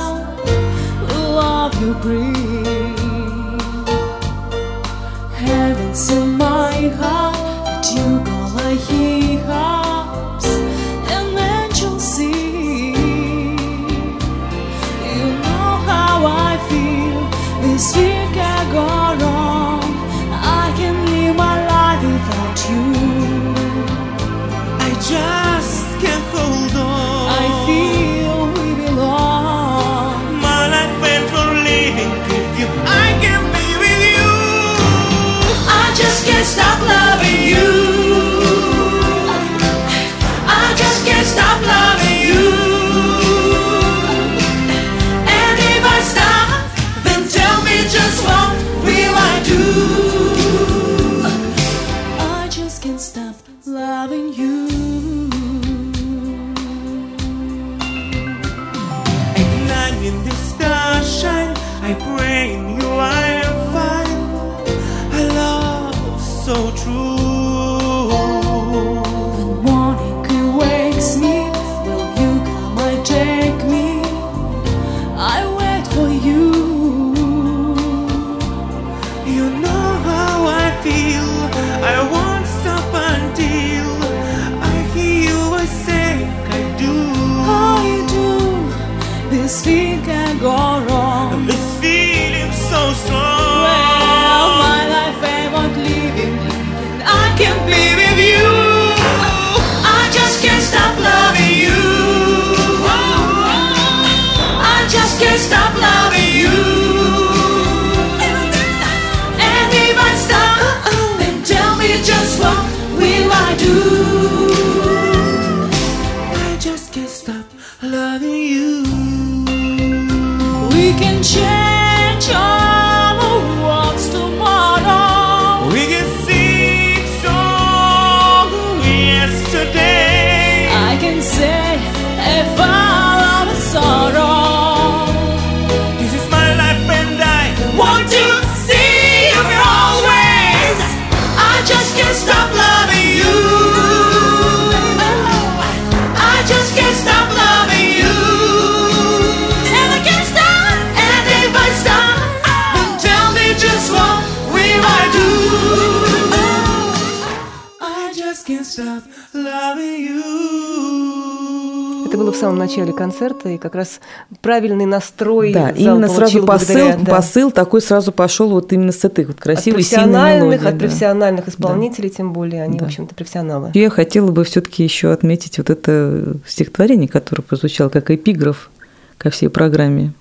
Концерта, и как раз правильный настрой Да, именно сразу посыл, благодаря, да, посыл такой сразу пошел вот именно с этой вот от красивой, сильной профессиональных, от да. профессиональных исполнителей, тем более, они, Да. в общем-то, профессионалы. Я хотела бы все-таки еще отметить вот это стихотворение, которое прозвучало как эпиграф ко всей программе.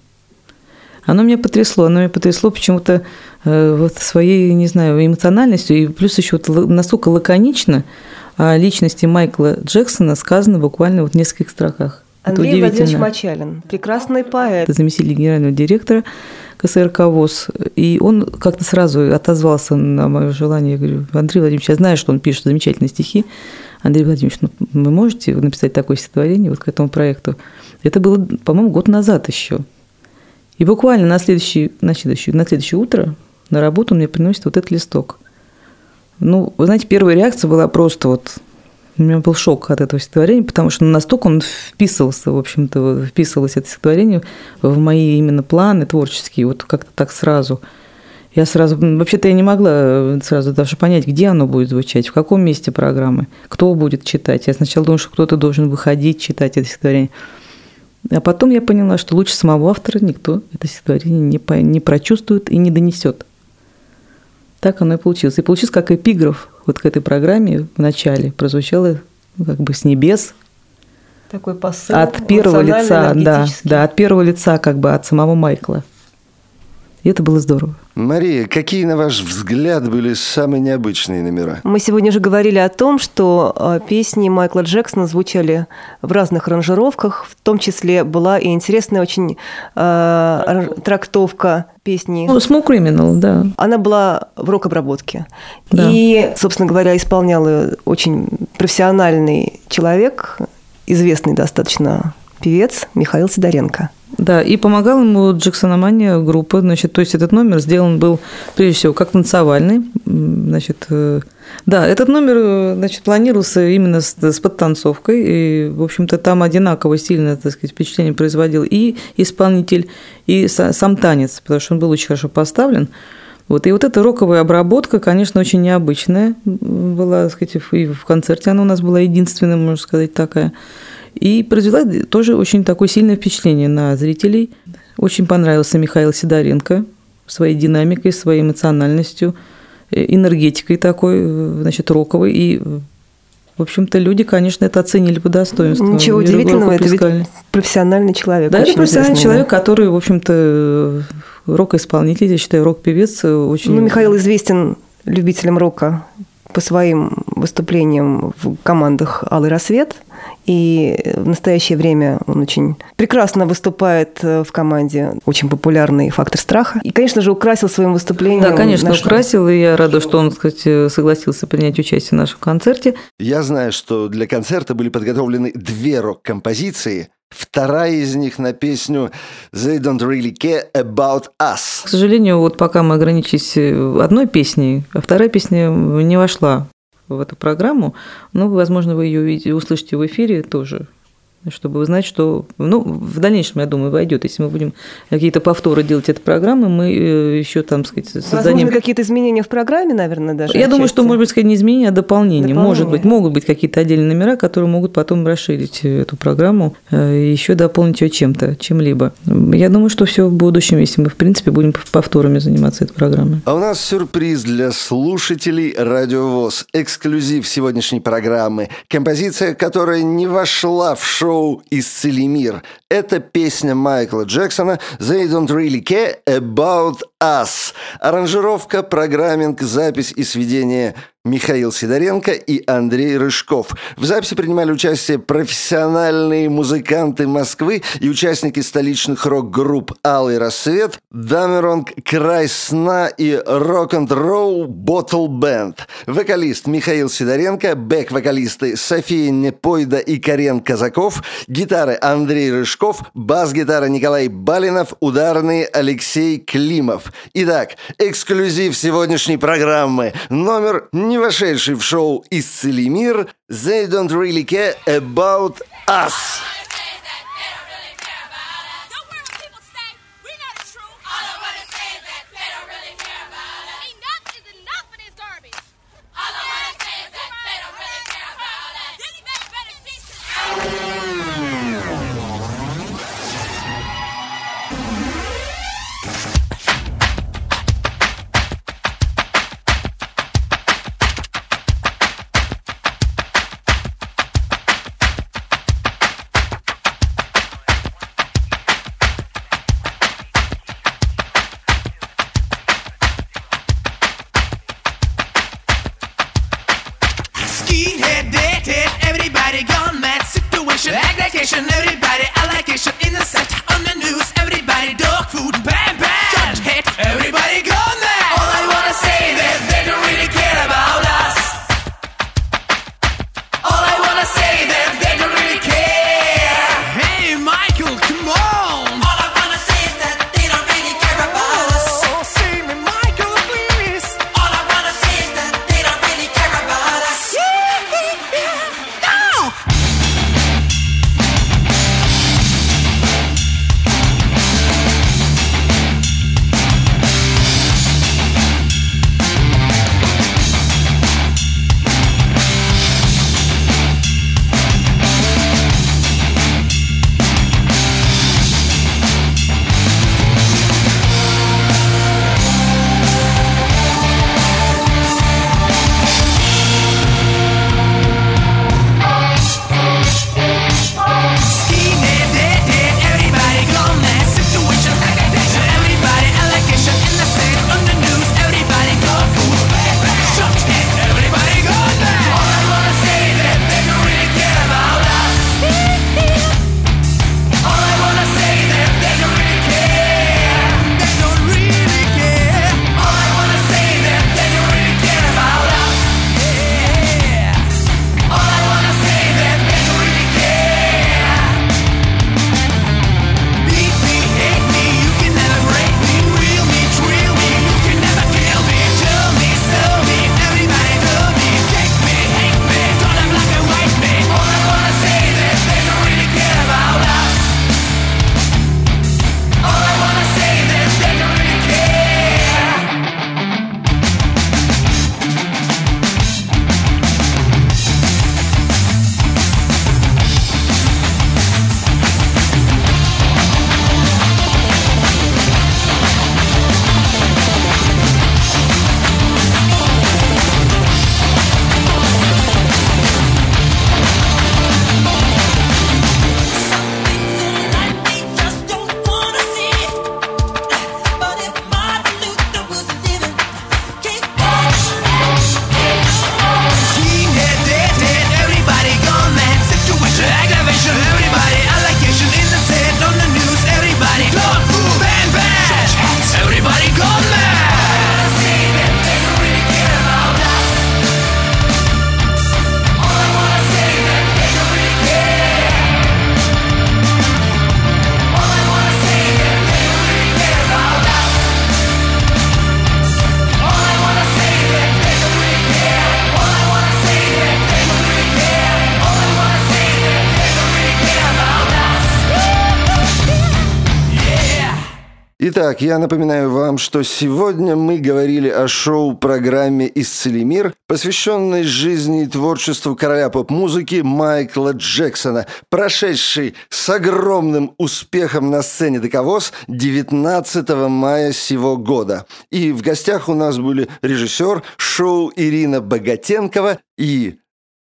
Оно меня потрясло, оно меня потрясло почему-то э, вот своей, не знаю, эмоциональностью, и плюс еще вот настолько лаконично о личности Майкла Джексона сказано буквально вот в нескольких строках. Андрей Владимирович. Мачалин, прекрасный поэт. Это заместитель генерального директора КСРК ВОЗ. И он как-то сразу отозвался на мое желание. Я говорю, Андрей Владимирович, я знаю, что он пишет замечательные стихи. Андрей Владимирович, ну, вы можете написать такое стихотворение вот к этому проекту? Это было, по-моему, год назад еще. И буквально на следующее, на следующее, на следующее утро на работу он мне приносит вот этот листок. Ну, вы знаете, первая реакция была просто вот... У меня был шок от этого стихотворения, потому что настолько он вписывался, в общем-то, вписывалось это стихотворение в мои именно планы творческие, вот как-то так сразу. Я сразу, вообще-то я не могла сразу даже понять, где оно будет звучать, в каком месте программы, кто будет читать. Я сначала думала, что кто-то должен выходить, читать это стихотворение. А потом я поняла, что лучше самого автора никто это стихотворение не, по- не прочувствует и не донесет. Так оно и получилось. И получилось как эпиграф вот к этой программе в начале. Прозвучало ну, как бы с небес, Такой посыл. от первого лица, да, да, от первого лица, как бы от самого Майкла. И это было здорово. Мария, какие, на ваш взгляд, были самые необычные номера? Мы сегодня уже говорили о том, что э, песни Майкла Джексона звучали в разных аранжировках, в том числе была и интересная очень э, трактовка песни. Ну, Smoke Criminal, да. Она была в рок-обработке. Да. И, собственно говоря, исполнял ее очень профессиональный человек, известный достаточно певец Михаил Сидоренко. Да, и помогал ему Джексономания группа. Значит, то есть этот номер сделан был, прежде всего, как танцевальный. Значит, э, да, этот номер э, значит, планировался именно с, с подтанцовкой. И, в общем-то, там одинаково сильно, так сказать, впечатление производил и исполнитель, и са- сам танец, потому что он был очень хорошо поставлен. Вот, и вот эта роковая обработка, конечно, очень необычная была, так сказать, и в концерте она у нас была единственная, можно сказать, такая. И произвела тоже очень такое сильное впечатление на зрителей. Очень понравился Михаил Сидоренко своей динамикой, своей эмоциональностью, э, энергетикой такой, э, значит, роковой. И, в общем-то, люди, конечно, это оценили по достоинству. Ничего И удивительного, это ведь профессиональный человек. Да, это профессиональный человек, который, в общем-то, э, рок-исполнитель, я считаю, рок-певец очень... Ну, Михаил известен любителям рока по своим выступлениям в командах «Алый рассвет» И в настоящее время он очень прекрасно выступает э, в команде, очень популярный «Фактор страха». И, конечно же, украсил своим выступлением Да, конечно, наш- украсил, и я рада, что он, кстати, согласился принять участие в нашем концерте. Я знаю, что для концерта были подготовлены две рок-композиции. Вторая из них на песню «They don't really care about us». К сожалению, вот пока мы ограничились одной песней, а вторая песня не вошла в эту программу, ну, возможно, вы ее услышите в эфире тоже, чтобы узнать, что, ну, в дальнейшем, я думаю, войдет. Если мы будем какие-то повторы делать этой программы, мы э, еще там, сказать, создадим... Возможно, какие-то изменения в программе, наверное, даже. Я думаю, что, отчасти. может быть, сказать, не изменения, а дополнение. Дополнение. Может быть, могут быть какие-то отдельные номера, которые могут потом расширить э, эту программу э, и еще дополнить ее чем-то, чем-либо. Я думаю, что все в будущем, если мы, в принципе, будем повторами заниматься этой программой. А у нас сюрприз для слушателей Радио ВОЗ. Эксклюзив сегодняшней программы. Композиция, которая не вошла в шоу «Исцели мир». Это песня Майкла Джексона «They don't really care about us». Аранжировка, программинг, запись и сведение Михаил Сидоренко и Андрей Рыжков. В записи принимали участие профессиональные музыканты Москвы и участники столичных рок-групп «Алый рассвет», «Дамеронг», «Край сна» и «Рок-н-ролл Ботл Бенд». Вокалист Михаил Сидоренко, бэк-вокалисты София Непойда и Карен Казаков, гитары Андрей Рыжков, бас-гитара Николай Балинов, ударные Алексей Климов. Итак, эксклюзив сегодняшней программы. Номер, не вошедший в шоу «Исцели мир» «They don't really care about us». Итак, я напоминаю вам, что сегодня мы говорили о шоу-программе «Исцели мир», посвященной жизни и творчеству короля поп-музыки Майкла Джексона, прошедшей с огромным успехом на сцене «Дековоз» 19 мая сего года. И в гостях у нас были режиссер шоу Ирина Богатенкова и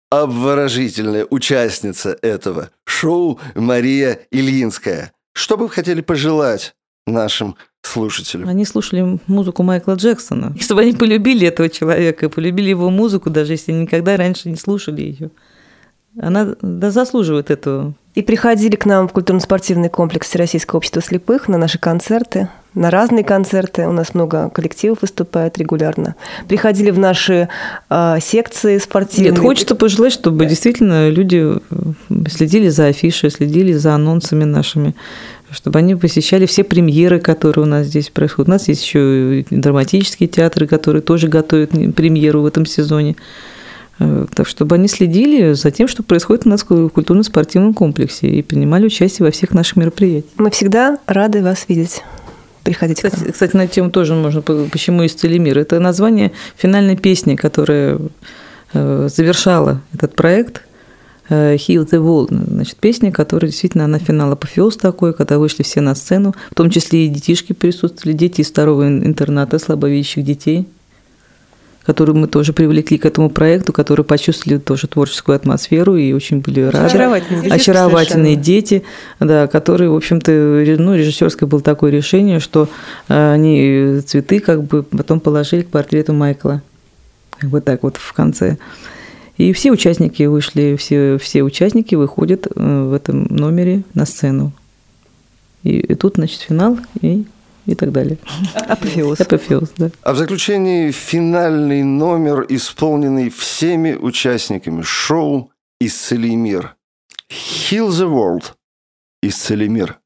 обворожительная участница этого шоу Мария Ильинская. Что бы вы хотели пожелать нашим слушателям? Они слушали музыку Майкла Джексона. И чтобы они полюбили этого человека, полюбили его музыку, даже если никогда раньше не слушали ее. Она да, заслуживает этого. И приходили к нам в культурно-спортивный комплекс Всероссийского общества слепых на наши концерты, на разные концерты. У нас много коллективов выступает регулярно. Приходили в наши э, секции спортивные. Нет, хочется пожелать, чтобы действительно люди следили за афишей, следили за анонсами нашими, чтобы они посещали все премьеры, которые у нас здесь происходят. У нас есть еще драматические театры, которые тоже готовят премьеру в этом сезоне. Э, Так чтобы они следили за тем, что происходит у нас в культурно-спортивном комплексе и принимали участие во всех наших мероприятиях. Мы всегда рады вас видеть. Приходите к нам. Кстати, кстати, на тему тоже можно, по- почему «Исцели мир». Это название финальной песни, которая э, завершала этот проект «Heal the World». Значит, песня, которая действительно, она финал апофеоз такой, когда вышли все на сцену, в том числе и детишки присутствовали, дети из второго ин- интерната слабовидящих детей, которые мы тоже привлекли к этому проекту, которые почувствовали тоже творческую атмосферу и очень были рады. Очаровательные дети Очаровательные дети, да, которые, в общем-то, ну, режиссерское было такое решение, что э, они цветы как бы потом положили к портрету Майкла. Как бы так вот в конце. И все участники вышли, все, все участники выходят э, в этом номере на сцену. И, и тут, значит, финал и, и так далее. Апофеоз. Апофеоз, да. А в заключении финальный номер, исполненный всеми участниками шоу «Исцели мир». «Heal the world» – «Исцели мир».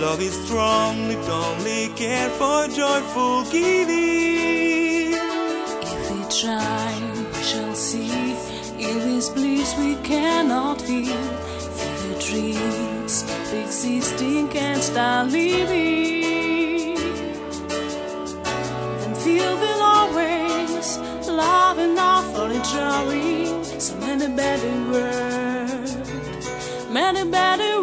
Love is strong, it only care for joyful giving. If we try, we shall see. In this bliss we cannot feel. The dreams existing can't start living. And feel will always love enough for enjoying. So many better words, many better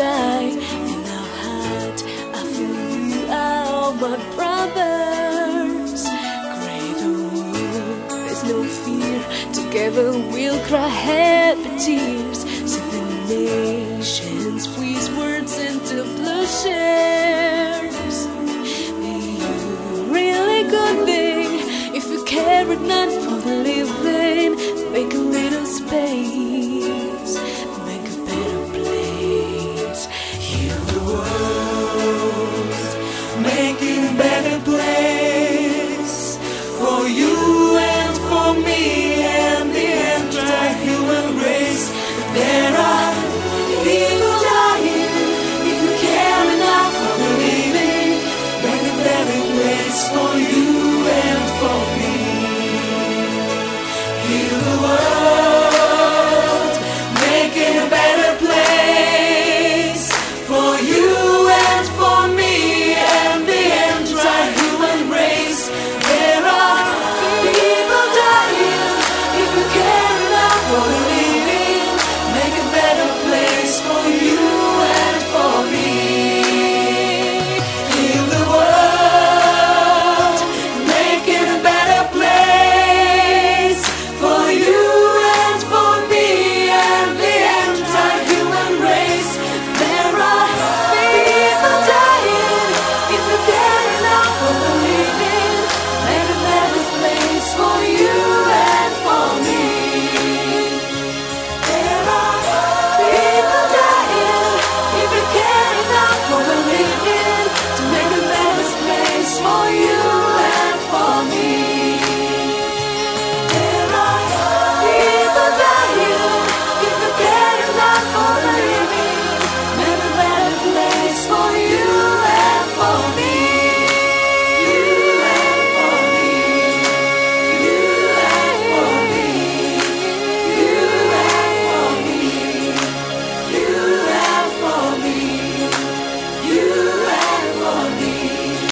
die. In our heart, I feel you are my brothers. World, there's no fear. Together we'll cry happy tears. Seven nations squeeze words into plowshares. You really good thing if you care enough for the living. Make a little space,